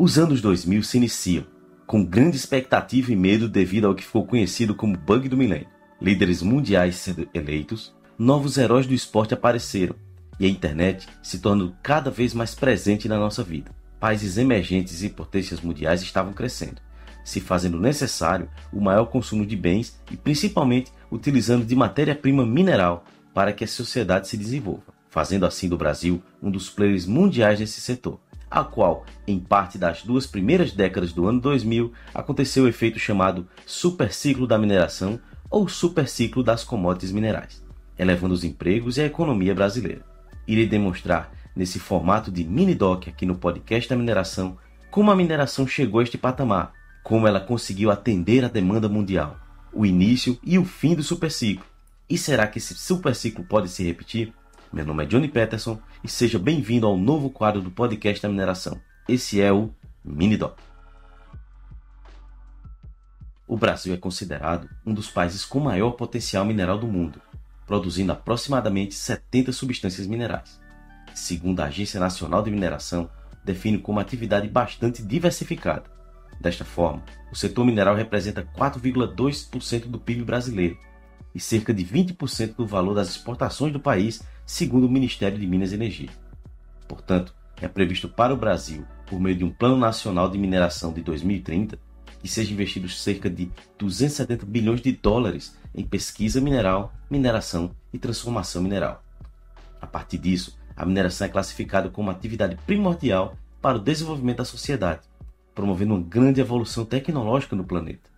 Os anos 2000 se iniciam, com grande expectativa e medo devido ao que ficou conhecido como bug do milênio. Líderes mundiais sendo eleitos, novos heróis do esporte apareceram e a internet se tornando cada vez mais presente na nossa vida. Países emergentes e potências mundiais estavam crescendo, se fazendo necessário o maior consumo de bens e principalmente utilizando de matéria-prima mineral para que a sociedade se desenvolva, fazendo assim do Brasil um dos players mundiais nesse setor, a qual, em parte das duas primeiras décadas do ano 2000, aconteceu o efeito chamado superciclo da mineração ou superciclo das commodities minerais, elevando os empregos e a economia brasileira. Irei demonstrar nesse formato de mini doc aqui no podcast da mineração como a mineração chegou a este patamar, como ela conseguiu atender a demanda mundial, o início e o fim do superciclo. E será que esse superciclo pode se repetir? Meu nome é Johnny Peterson e seja bem-vindo ao novo quadro do podcast da mineração. Esse é o Mini Doc. O Brasil é considerado um dos países com maior potencial mineral do mundo, produzindo aproximadamente 70 substâncias minerais. Segundo a Agência Nacional de Mineração, define como atividade bastante diversificada. Desta forma, o setor mineral representa 4,2% do PIB brasileiro e cerca de 20% do valor das exportações do país, segundo o Ministério de Minas e Energia. Portanto, é previsto para o Brasil, por meio de um Plano Nacional de Mineração de 2030, que seja investidos cerca de 270 bilhões de dólares em pesquisa mineral, mineração e transformação mineral. A partir disso, a mineração é classificada como atividade primordial para o desenvolvimento da sociedade, promovendo uma grande evolução tecnológica no planeta.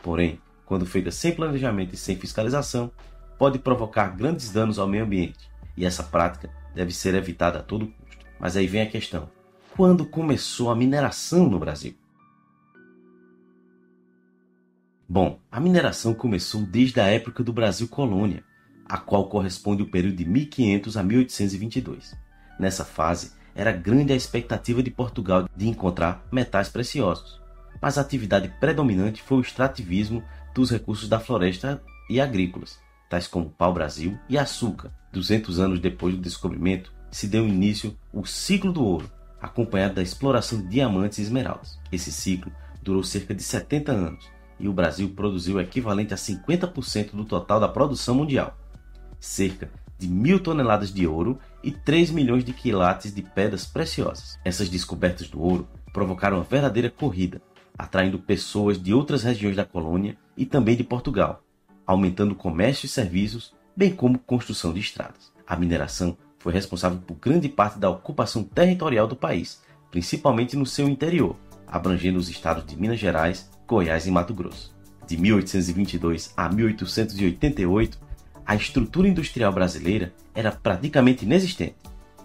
Porém, quando feita sem planejamento e sem fiscalização, pode provocar grandes danos ao meio ambiente, e essa prática deve ser evitada a todo custo. Mas aí vem a questão: quando começou a mineração no Brasil? Bom, a mineração começou desde a época do Brasil colônia, a qual corresponde o período de 1500 a 1822. Nessa fase, era grande a expectativa de Portugal de encontrar metais preciosos, mas a atividade predominante foi o extrativismo dos recursos da floresta e agrícolas, tais como pau-brasil e açúcar. 200 anos depois do descobrimento, se deu início o ciclo do ouro, acompanhado da exploração de diamantes e esmeraldas. Esse ciclo durou cerca de 70 anos e o Brasil produziu o equivalente a 50% do total da produção mundial, cerca de mil toneladas de ouro e 3 milhões de quilates de pedras preciosas. Essas descobertas do ouro provocaram uma verdadeira corrida, atraindo pessoas de outras regiões da colônia e também de Portugal, aumentando o comércio e serviços, bem como construção de estradas. A mineração foi responsável por grande parte da ocupação territorial do país, principalmente no seu interior, abrangendo os estados de Minas Gerais, Goiás e Mato Grosso. De 1822 a 1888, a estrutura industrial brasileira era praticamente inexistente,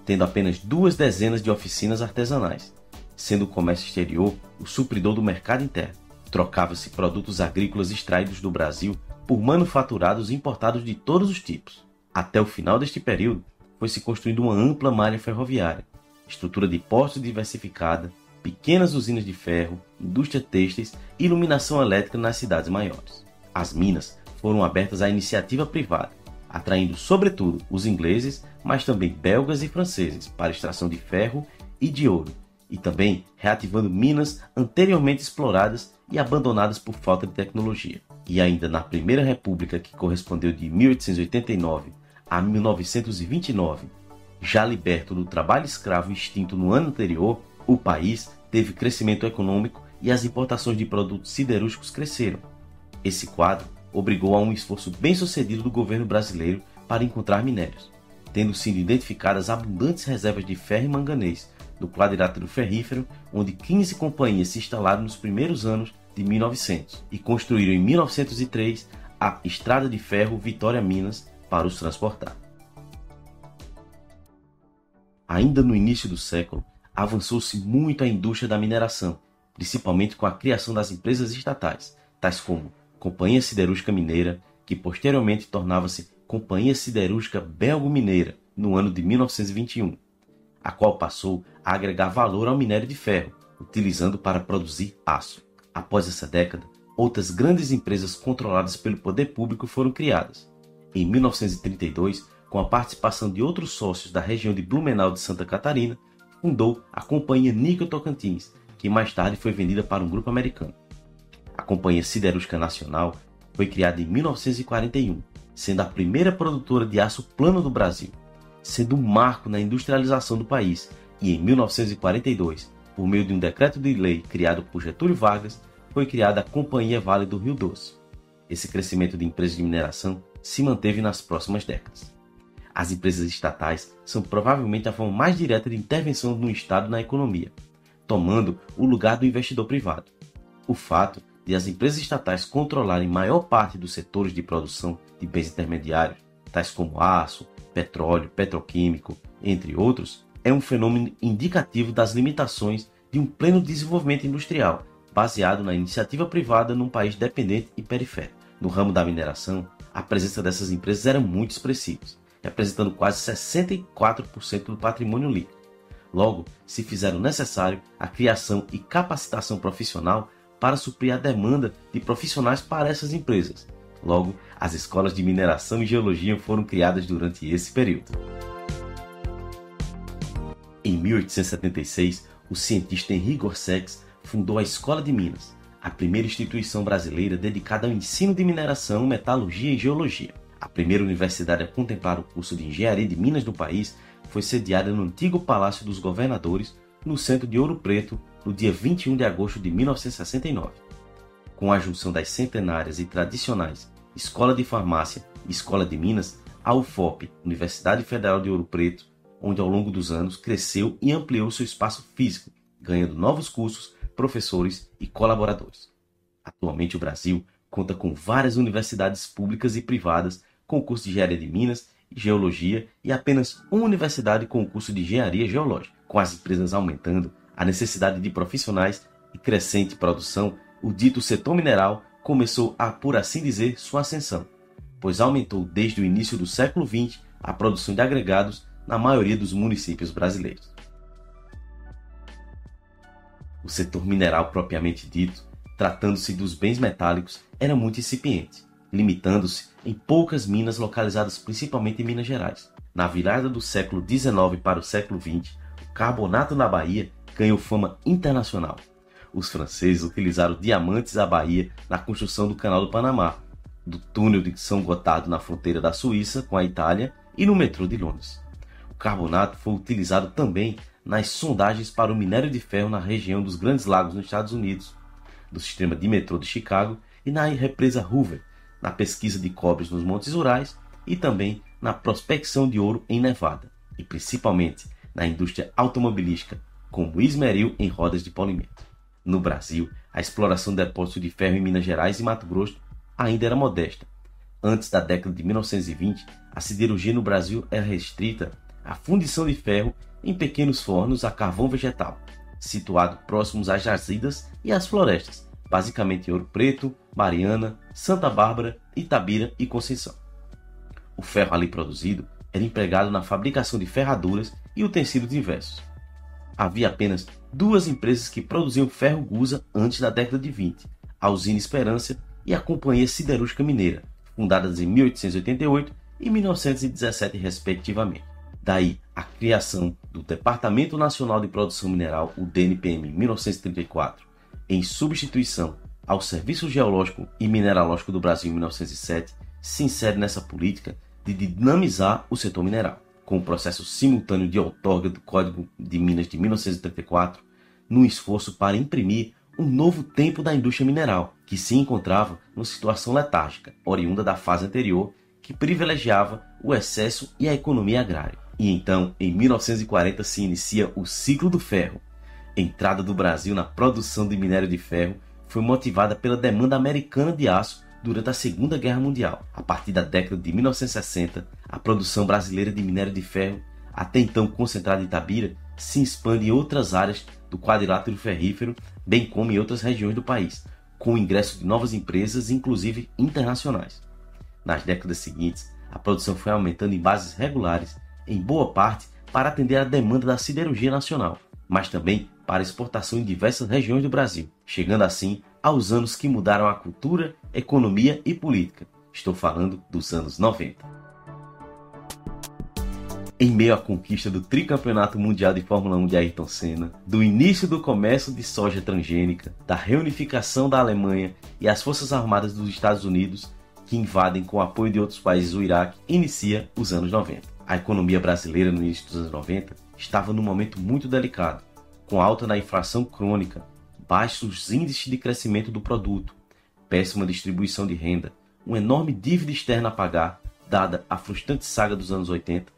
tendo apenas duas dezenas de oficinas artesanais, sendo o comércio exterior o supridor do mercado interno. Trocava-se produtos agrícolas extraídos do Brasil por manufaturados importados de todos os tipos. Até o final deste período, foi se construindo uma ampla malha ferroviária, estrutura de postos diversificada, pequenas usinas de ferro, indústria têxteis e iluminação elétrica nas cidades maiores. As minas foram abertas à iniciativa privada, atraindo sobretudo os ingleses, mas também belgas e franceses para extração de ferro e de ouro, e também reativando minas anteriormente exploradas e abandonadas por falta de tecnologia. E ainda na Primeira República, que correspondeu de 1889 a 1929, já liberto do trabalho escravo extinto no ano anterior, o país teve crescimento econômico e as importações de produtos siderúrgicos cresceram. Esse quadro obrigou a um esforço bem sucedido do governo brasileiro para encontrar minérios, tendo sido identificadas abundantes reservas de ferro e manganês no quadrilátero ferrífero, onde 15 companhias se instalaram nos primeiros anos de 1900 e construíram em 1903 a Estrada de Ferro Vitória Minas para os transportar. Ainda no início do século, avançou-se muito a indústria da mineração, principalmente com a criação das empresas estatais, tais como Companhia Siderúrgica Mineira, que posteriormente tornava-se Companhia Siderúrgica Belgo-Mineira no ano de 1921, a qual passou a agregar valor ao minério de ferro, utilizando para produzir aço. Após essa década, outras grandes empresas controladas pelo poder público foram criadas. Em 1932, com a participação de outros sócios da região de Blumenau de Santa Catarina, fundou a Companhia Níquel Tocantins, que mais tarde foi vendida para um grupo americano. A Companhia Siderúrgica Nacional foi criada em 1941, sendo a primeira produtora de aço plano do Brasil, sendo um marco na industrialização do país, e em 1942, por meio de um decreto de lei criado por Getúlio Vargas, foi criada a Companhia Vale do Rio Doce. Esse crescimento de empresas de mineração se manteve nas próximas décadas. As empresas estatais são provavelmente a forma mais direta de intervenção do Estado na economia, tomando o lugar do investidor privado. O fato de as empresas estatais controlarem maior parte dos setores de produção de bens intermediários, tais como aço, petróleo, petroquímico, entre outros, é um fenômeno indicativo das limitações de um pleno desenvolvimento industrial, baseado na iniciativa privada num país dependente e periférico. No ramo da mineração, a presença dessas empresas era muito expressiva, representando quase 64% do patrimônio líquido. Logo, se fizeram necessário a criação e capacitação profissional para suprir a demanda de profissionais para essas empresas. Logo, as escolas de mineração e geologia foram criadas durante esse período. Em 1876, o cientista Henri Gorsex fundou a Escola de Minas, a primeira instituição brasileira dedicada ao ensino de mineração, metalurgia e geologia. A primeira universidade a contemplar o curso de engenharia de minas no país foi sediada no antigo Palácio dos Governadores, no centro de Ouro Preto, no dia 21 de agosto de 1969. Com a junção das centenárias e tradicionais Escola de Farmácia e Escola de Minas, a UFOP, Universidade Federal de Ouro Preto, onde ao longo dos anos cresceu e ampliou seu espaço físico, ganhando novos cursos, professores e colaboradores. Atualmente o Brasil conta com várias universidades públicas e privadas com curso de Engenharia de Minas e Geologia e apenas uma universidade com o curso de Engenharia Geológica. Com as empresas aumentando, a necessidade de profissionais e crescente produção, o dito setor mineral começou a, por assim dizer, sua ascensão, pois aumentou desde o início do século XX a produção de agregados na maioria dos municípios brasileiros. O setor mineral propriamente dito, tratando-se dos bens metálicos, era muito incipiente, limitando-se em poucas minas localizadas principalmente em Minas Gerais. Na virada do século XIX para o século XX, o carbonato na Bahia ganhou fama internacional. Os franceses utilizaram diamantes da Bahia na construção do Canal do Panamá, do túnel de São Gotardo na fronteira da Suíça com a Itália e no metrô de Londres. Carbonato foi utilizado também nas sondagens para o minério de ferro na região dos Grandes Lagos nos Estados Unidos, do sistema de metrô de Chicago e na represa Hoover, na pesquisa de cobres nos Montes Urais e também na prospecção de ouro em Nevada, e principalmente na indústria automobilística, como esmeril em rodas de polimento. No Brasil, a exploração de depósitos de ferro em Minas Gerais e Mato Grosso ainda era modesta. Antes da década de 1920, a siderurgia no Brasil era restrita à fundição de ferro em pequenos fornos a carvão vegetal, situado próximos às jazidas e às florestas, basicamente em Ouro Preto, Mariana, Santa Bárbara, Itabira e Conceição. O ferro ali produzido era empregado na fabricação de ferraduras e utensílios diversos. Havia apenas duas empresas que produziam ferro gusa antes da década de 20, a Usina Esperança e a Companhia Siderúrgica Mineira, fundadas em 1888 e 1917 respectivamente. Daí a criação do Departamento Nacional de Produção Mineral, o DNPM, em 1934, em substituição ao Serviço Geológico e Mineralógico do Brasil em 1907, se insere nessa política de dinamizar o setor mineral, com o processo simultâneo de outorga do Código de Minas de 1934, num esforço para imprimir um novo tempo da indústria mineral, que se encontrava numa situação letárgica, oriunda da fase anterior, que privilegiava o excesso e a economia agrária. E então, em 1940, se inicia o ciclo do ferro. A entrada do Brasil na produção de minério de ferro foi motivada pela demanda americana de aço durante a Segunda Guerra Mundial. A partir da década de 1960, a produção brasileira de minério de ferro, até então concentrada em Itabira, se expande em outras áreas do quadrilátero ferrífero, bem como em outras regiões do país, com o ingresso de novas empresas, inclusive internacionais. Nas décadas seguintes, a produção foi aumentando em bases regulares em boa parte para atender à demanda da siderurgia nacional, mas também para exportação em diversas regiões do Brasil, chegando assim aos anos que mudaram a cultura, economia e política. Estou falando dos anos 90. em meio à conquista do tricampeonato mundial de Fórmula 1 de Ayrton Senna, do início do comércio de soja transgênica, da reunificação da Alemanha e as Forças Armadas dos Estados Unidos, que invadem com o apoio de outros países o Iraque, inicia os anos 90. A economia brasileira no início dos anos 90 estava num momento muito delicado, com alta na inflação crônica, baixos índices de crescimento do produto, péssima distribuição de renda, uma enorme dívida externa a pagar, dada a frustrante saga dos anos 80,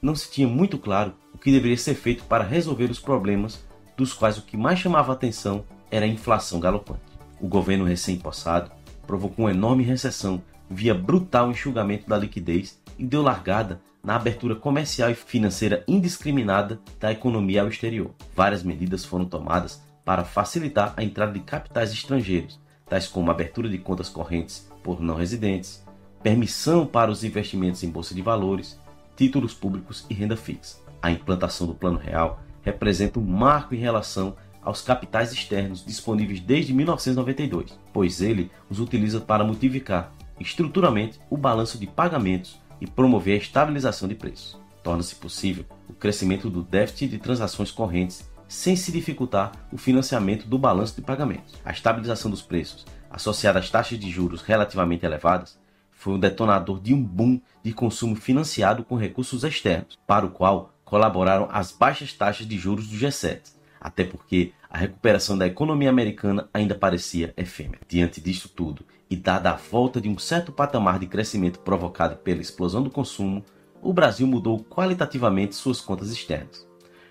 não se tinha muito claro o que deveria ser feito para resolver os problemas, dos quais o que mais chamava atenção era a inflação galopante. O governo recém-possado provocou uma enorme recessão via brutal enxugamento da liquidez e deu largada na abertura comercial e financeira indiscriminada da economia ao exterior. Várias medidas foram tomadas para facilitar a entrada de capitais estrangeiros, tais como abertura de contas correntes por não residentes, permissão para os investimentos em bolsa de valores, títulos públicos e renda fixa. A implantação do Plano Real representa um marco em relação aos capitais externos disponíveis desde 1992, pois ele os utiliza para modificar estruturalmente o balanço de pagamentos e promover a estabilização de preços. Torna-se possível o crescimento do déficit de transações correntes sem se dificultar o financiamento do balanço de pagamentos. A estabilização dos preços, associada às taxas de juros relativamente elevadas, foi o detonador de um boom de consumo financiado com recursos externos, para o qual colaboraram as baixas taxas de juros do G7, até porque a recuperação da economia americana ainda parecia efêmera. Diante disto tudo, e dada a volta de um certo patamar de crescimento provocado pela explosão do consumo, o Brasil mudou qualitativamente suas contas externas.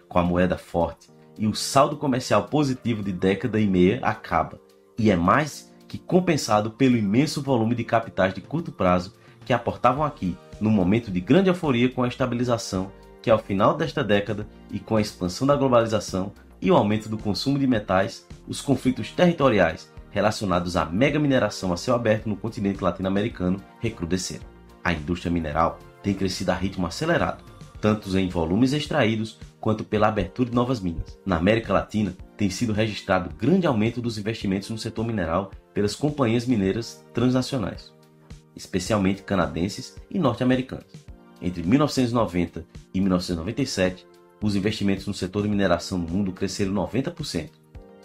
Com a moeda forte e o saldo comercial positivo de década e meia acaba, e é mais que compensado pelo imenso volume de capitais de curto prazo que aportavam aqui, num momento de grande euforia com a estabilização que ao final desta década e com a expansão da globalização e o aumento do consumo de metais, os conflitos territoriais relacionados à mega mineração a céu aberto no continente latino-americano recrudesceram. A indústria mineral tem crescido a ritmo acelerado, tanto em volumes extraídos quanto pela abertura de novas minas. Na América Latina, tem sido registrado grande aumento dos investimentos no setor mineral pelas companhias mineiras transnacionais, especialmente canadenses e norte-americanas. Entre 1990 e 1997, os investimentos no setor de mineração no mundo cresceram 90%,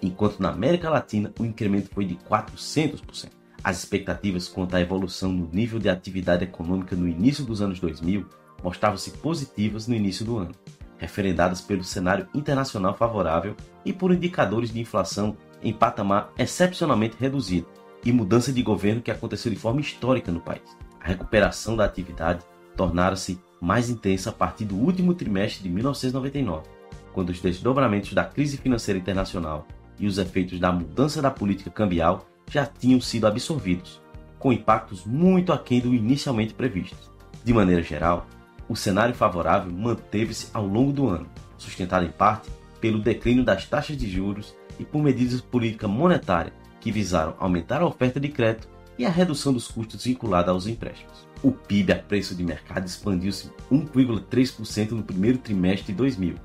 enquanto na América Latina o incremento foi de 400%. As expectativas quanto à evolução no nível de atividade econômica no início dos anos 2000 mostravam-se positivas no início do ano, referendadas pelo cenário internacional favorável e por indicadores de inflação em patamar excepcionalmente reduzido e mudança de governo que aconteceu de forma histórica no país. A recuperação da atividade tornara-se mais intensa a partir do último trimestre de 1999, quando os desdobramentos da crise financeira internacional e os efeitos da mudança da política cambial já tinham sido absorvidos, com impactos muito aquém do inicialmente previsto. De maneira geral, o cenário favorável manteve-se ao longo do ano, sustentado em parte pelo declínio das taxas de juros e por medidas de política monetária que visaram aumentar a oferta de crédito e a redução dos custos vinculados aos empréstimos. O PIB a preço de mercado expandiu-se 1,3% no primeiro trimestre de 2000.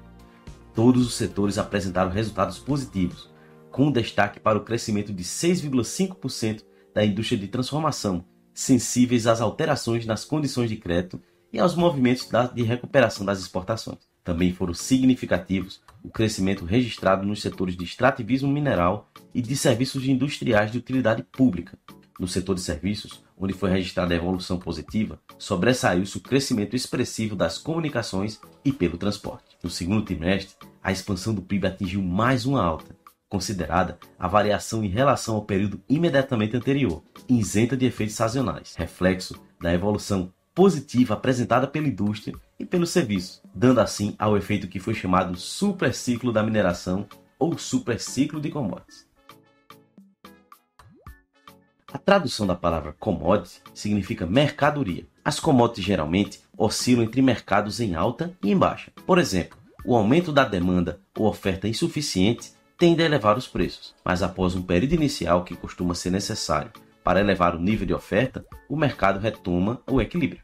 Todos os setores apresentaram resultados positivos, com destaque para o crescimento de 6,5% da indústria de transformação, sensíveis às alterações nas condições de crédito e aos movimentos de recuperação das exportações. Também foram significativos o crescimento registrado nos setores de extrativismo mineral e de serviços industriais de utilidade pública. No setor de serviços, onde foi registrada a evolução positiva, sobressaiu-se o crescimento expressivo das comunicações e pelo transporte. No segundo trimestre, a expansão do PIB atingiu mais uma alta, considerada a variação em relação ao período imediatamente anterior, isenta de efeitos sazonais, reflexo da evolução positiva apresentada pela indústria e pelo serviço, dando assim ao efeito que foi chamado superciclo da mineração ou superciclo de commodities. A tradução da palavra commodity significa mercadoria. As commodities geralmente oscilam entre mercados em alta e em baixa. Por exemplo, o aumento da demanda ou oferta insuficiente tende a elevar os preços, mas após um período inicial que costuma ser necessário para elevar o nível de oferta, o mercado retoma o equilíbrio.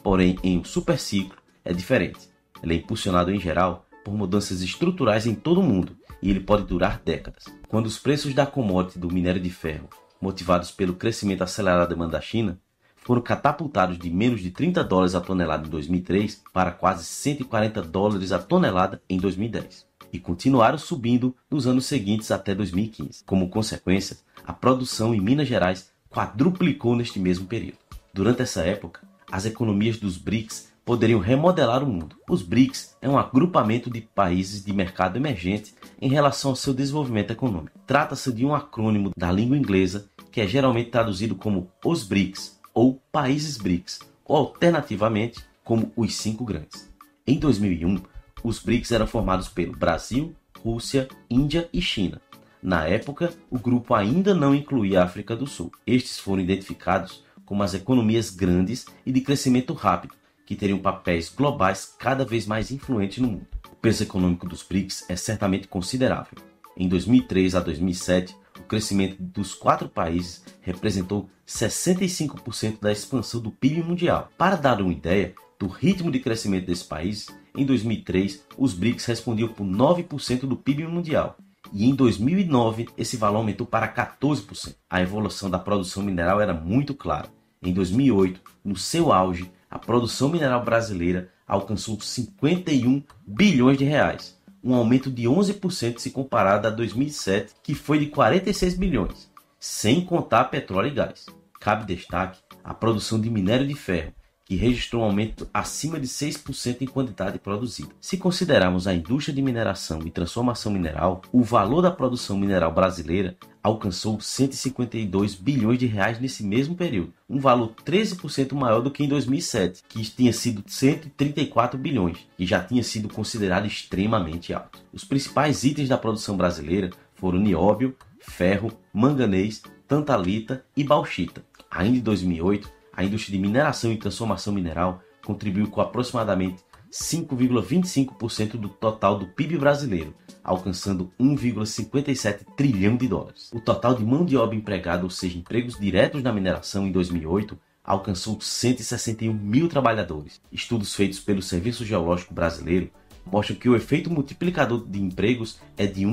Porém, em um superciclo é diferente. Ele é impulsionado em geral por mudanças estruturais em todo o mundo e ele pode durar décadas. Quando os preços da commodity do minério de ferro, motivados pelo crescimento acelerado da demanda da China, foram catapultados de menos de 30 dólares a tonelada em 2003 para quase 140 dólares a tonelada em 2010 e continuaram subindo nos anos seguintes até 2015. Como consequência, a produção em Minas Gerais quadruplicou neste mesmo período. Durante essa época, as economias dos BRICS poderiam remodelar o mundo. Os BRICS é um agrupamento de países de mercado emergente em relação ao seu desenvolvimento econômico. Trata-se de um acrônimo da língua inglesa que é geralmente traduzido como os BRICS ou países BRICS, ou alternativamente como os cinco grandes. Em 2001, os BRICS eram formados pelo Brasil, Rússia, Índia e China. Na época, o grupo ainda não incluía a África do Sul. Estes foram identificados como as economias grandes e de crescimento rápido, que teriam papéis globais cada vez mais influentes no mundo. O peso econômico dos BRICS é certamente considerável. Em 2003 a 2007, o crescimento dos quatro países representou 65% da expansão do PIB mundial. Para dar uma ideia do ritmo de crescimento desse país, em 2003 os BRICS respondiam por 9% do PIB mundial. E em 2009 esse valor aumentou para 14%. A evolução da produção mineral era muito clara. Em 2008, no seu auge, a produção mineral brasileira alcançou 51 bilhões de reais, um aumento de 11% se comparado a 2007, que foi de 46 bilhões, sem contar petróleo e gás. Cabe destaque a produção de minério de ferro, que registrou um aumento acima de 6% em quantidade produzida. Se considerarmos a indústria de mineração e transformação mineral, o valor da produção mineral brasileira alcançou 152 bilhões de reais nesse mesmo período, um valor 13% maior do que em 2007, que tinha sido 134 bilhões, e já tinha sido considerado extremamente alto. Os principais itens da produção brasileira foram nióbio, ferro, manganês, tantalita e bauxita. Ainda em 2008, a indústria de mineração e transformação mineral contribuiu com aproximadamente 5,25% do total do PIB brasileiro, alcançando 1,57 trilhão de dólares. O total de mão de obra empregada, ou seja, empregos diretos na mineração em 2008, alcançou 161 mil trabalhadores. Estudos feitos pelo Serviço Geológico Brasileiro mostram que o efeito multiplicador de empregos é de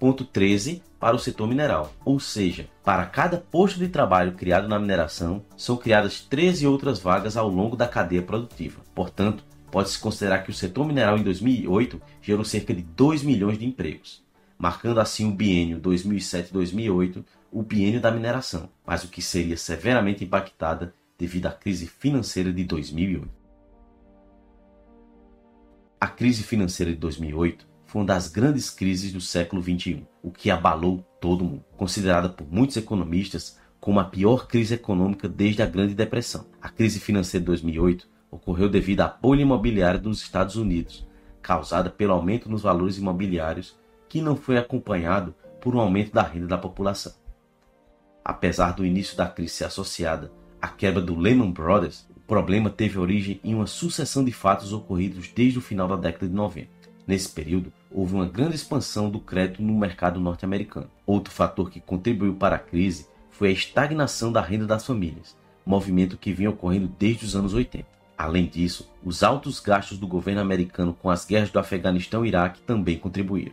1,13 para o setor mineral, ou seja, para cada posto de trabalho criado na mineração, são criadas 13 outras vagas ao longo da cadeia produtiva. Portanto, Pode-se considerar que o setor mineral em 2008 gerou cerca de 2 milhões de empregos, marcando assim o biênio 2007-2008, o biênio da mineração, mas o que seria severamente impactada devido à crise financeira de 2008. A crise financeira de 2008 foi uma das grandes crises do século XXI, o que abalou todo mundo, considerada por muitos economistas como a pior crise econômica desde a Grande Depressão. A crise financeira de 2008 ocorreu devido à bolha imobiliária dos Estados Unidos, causada pelo aumento nos valores imobiliários, que não foi acompanhado por um aumento da renda da população. Apesar do início da crise ser associada à quebra do Lehman Brothers, o problema teve origem em uma sucessão de fatos ocorridos desde o final da década de 90. Nesse período, houve uma grande expansão do crédito no mercado norte-americano. Outro fator que contribuiu para a crise foi a estagnação da renda das famílias, movimento que vinha ocorrendo desde os anos 80. Além disso, os altos gastos do governo americano com as guerras do Afeganistão e Iraque também contribuíram.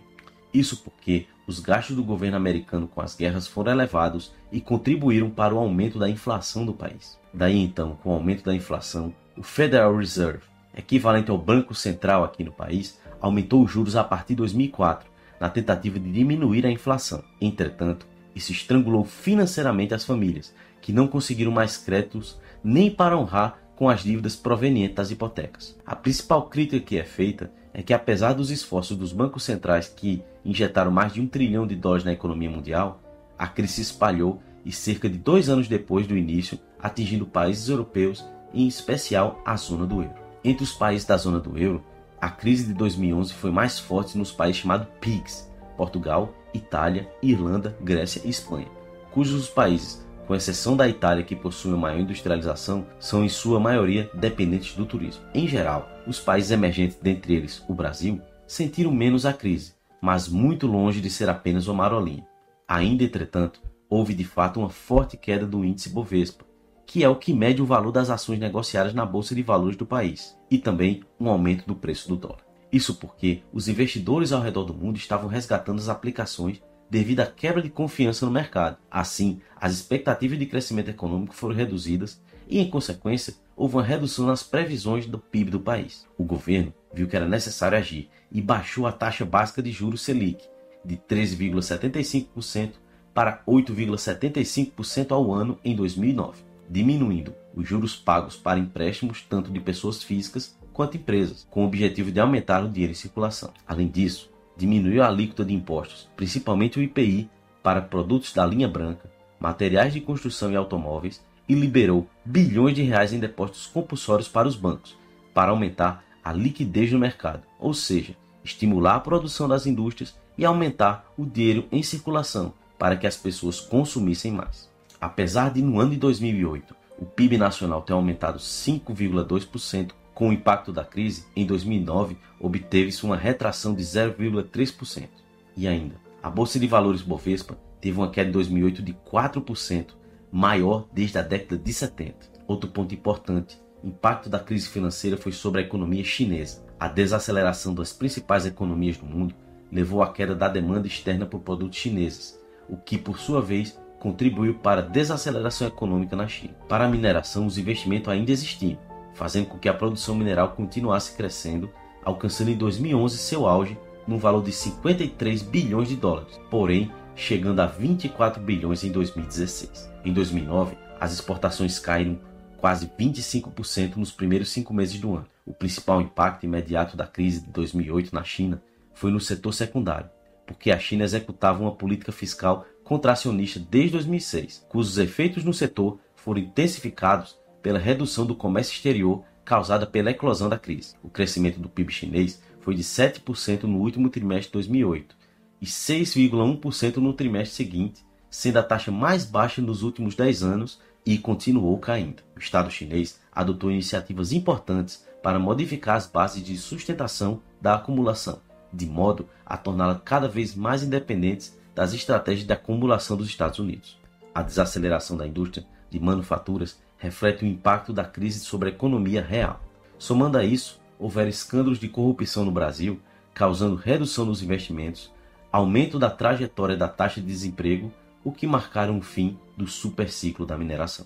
Isso porque os gastos do governo americano com as guerras foram elevados e contribuíram para o aumento da inflação do país. Daí então, com o aumento da inflação, o Federal Reserve, equivalente ao Banco Central aqui no país, aumentou os juros a partir de 2004, na tentativa de diminuir a inflação. Entretanto, isso estrangulou financeiramente as famílias, que não conseguiram mais créditos nem para honrar com as dívidas provenientes das hipotecas. A principal crítica que é feita é que, apesar dos esforços dos bancos centrais que injetaram mais de um trilhão de dólares na economia mundial, a crise se espalhou e, cerca de dois anos depois do início, atingindo países europeus em especial, a zona do euro. Entre os países da zona do euro, a crise de 2011 foi mais forte nos países chamados PIGS Portugal, Itália, Irlanda, Grécia e Espanha, cujos países com exceção da Itália, que possui uma maior industrialização, são em sua maioria dependentes do turismo. Em geral, os países emergentes, dentre eles o Brasil, sentiram menos a crise, mas muito longe de ser apenas uma marolinha. Ainda, entretanto, houve de fato uma forte queda do índice Bovespa, que é o que mede o valor das ações negociadas na bolsa de valores do país, e também um aumento do preço do dólar. Isso porque os investidores ao redor do mundo estavam resgatando as aplicações devido à quebra de confiança no mercado. Assim, as expectativas de crescimento econômico foram reduzidas e, em consequência, houve uma redução nas previsões do PIB do país. O governo viu que era necessário agir e baixou a taxa básica de juros Selic de 13,75% para 8,75% ao ano em 2009, diminuindo os juros pagos para empréstimos tanto de pessoas físicas quanto empresas, com o objetivo de aumentar o dinheiro em circulação. Além disso, diminuiu a alíquota de impostos, principalmente o IPI, para produtos da linha branca, materiais de construção e automóveis e liberou bilhões de reais em depósitos compulsórios para os bancos, para aumentar a liquidez no mercado, ou seja, estimular a produção das indústrias e aumentar o dinheiro em circulação para que as pessoas consumissem mais. Apesar de no ano de 2008 o PIB nacional ter aumentado 5,2% com o impacto da crise, em 2009 obteve-se uma retração de 0,3%. E ainda, a bolsa de valores Bovespa teve uma queda em 2008 de 4%, maior desde a década de 70. Outro ponto importante, impacto da crise financeira foi sobre a economia chinesa. A desaceleração das principais economias do mundo levou à queda da demanda externa por produtos chineses, o que, por sua vez, contribuiu para a desaceleração econômica na China. Para a mineração, os investimentos ainda existiam, fazendo com que a produção mineral continuasse crescendo, alcançando em 2011 seu auge num valor de 53 bilhões de dólares, porém chegando a 24 bilhões em 2016. Em 2009, as exportações caíram quase 25% nos primeiros cinco meses do ano. O principal impacto imediato da crise de 2008 na China foi no setor secundário, porque a China executava uma política fiscal contracionista desde 2006, cujos efeitos no setor foram intensificados pela redução do comércio exterior causada pela eclosão da crise. O crescimento do PIB chinês foi de 7% no último trimestre de 2008 e 6,1% no trimestre seguinte, sendo a taxa mais baixa nos últimos 10 anos e continuou caindo. O Estado chinês adotou iniciativas importantes para modificar as bases de sustentação da acumulação, de modo a torná-la cada vez mais independentes das estratégias de acumulação dos Estados Unidos. A desaceleração da indústria de manufaturas reflete o impacto da crise sobre a economia real. Somando a isso, houveram escândalos de corrupção no Brasil, causando redução nos investimentos, aumento da trajetória da taxa de desemprego, o que marcaram o fim do superciclo da mineração.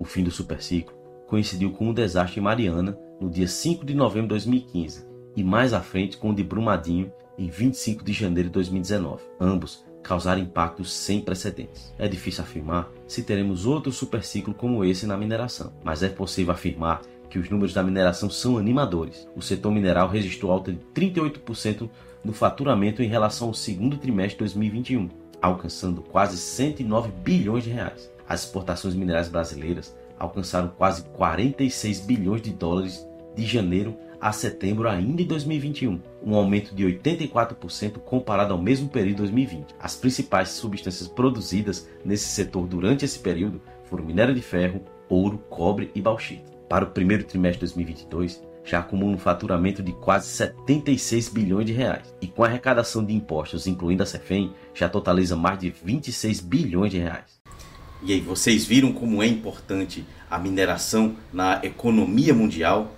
O fim do superciclo coincidiu com o desastre em Mariana no dia 5 de novembro de 2015 e mais à frente com o de Brumadinho em 25 de janeiro de 2019. Ambos causaram impactos sem precedentes. É difícil afirmar se teremos outro superciclo como esse na mineração, mas é possível afirmar que os números da mineração são animadores. O setor mineral registrou alta de 38% no faturamento em relação ao segundo trimestre de 2021, alcançando quase 109 bilhões de reais. As exportações minerais brasileiras alcançaram quase 46 bilhões de dólares de janeiro a setembro ainda em 2021, um aumento de 84% comparado ao mesmo período de 2020. As principais substâncias produzidas nesse setor durante esse período foram minério de ferro, ouro, cobre e bauxita. Para o primeiro trimestre de 2022, já acumula um faturamento de quase 76 bilhões de reais. E com a arrecadação de impostos, incluindo a CEFEM, já totaliza mais de 26 bilhões de reais. E aí, vocês viram como é importante a mineração na economia mundial?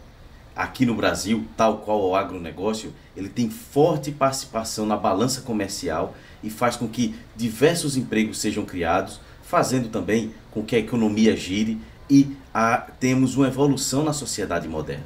Aqui no Brasil, tal qual o agronegócio, ele tem forte participação na balança comercial e faz com que diversos empregos sejam criados, fazendo também com que a economia gire e a, temos uma evolução na sociedade moderna.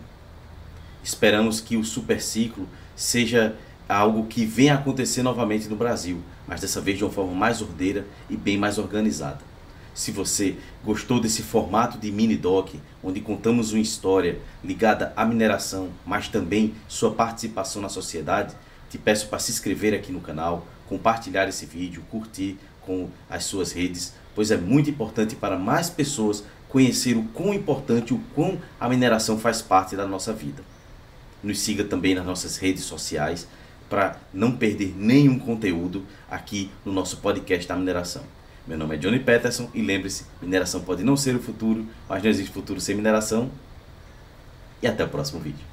Esperamos que o superciclo seja algo que venha a acontecer novamente no Brasil, mas dessa vez de uma forma mais ordeira e bem mais organizada. Se você gostou desse formato de mini doc, onde contamos uma história ligada à mineração, mas também sua participação na sociedade, te peço para se inscrever aqui no canal, compartilhar esse vídeo, curtir com as suas redes, pois é muito importante para mais pessoas conhecer o quão importante, o quão a mineração faz parte da nossa vida. Nos siga também nas nossas redes sociais para não perder nenhum conteúdo aqui no nosso podcast da mineração. Meu nome é Johnny Peterson e lembre-se, mineração pode não ser o futuro, mas não existe futuro sem mineração. E até o próximo vídeo.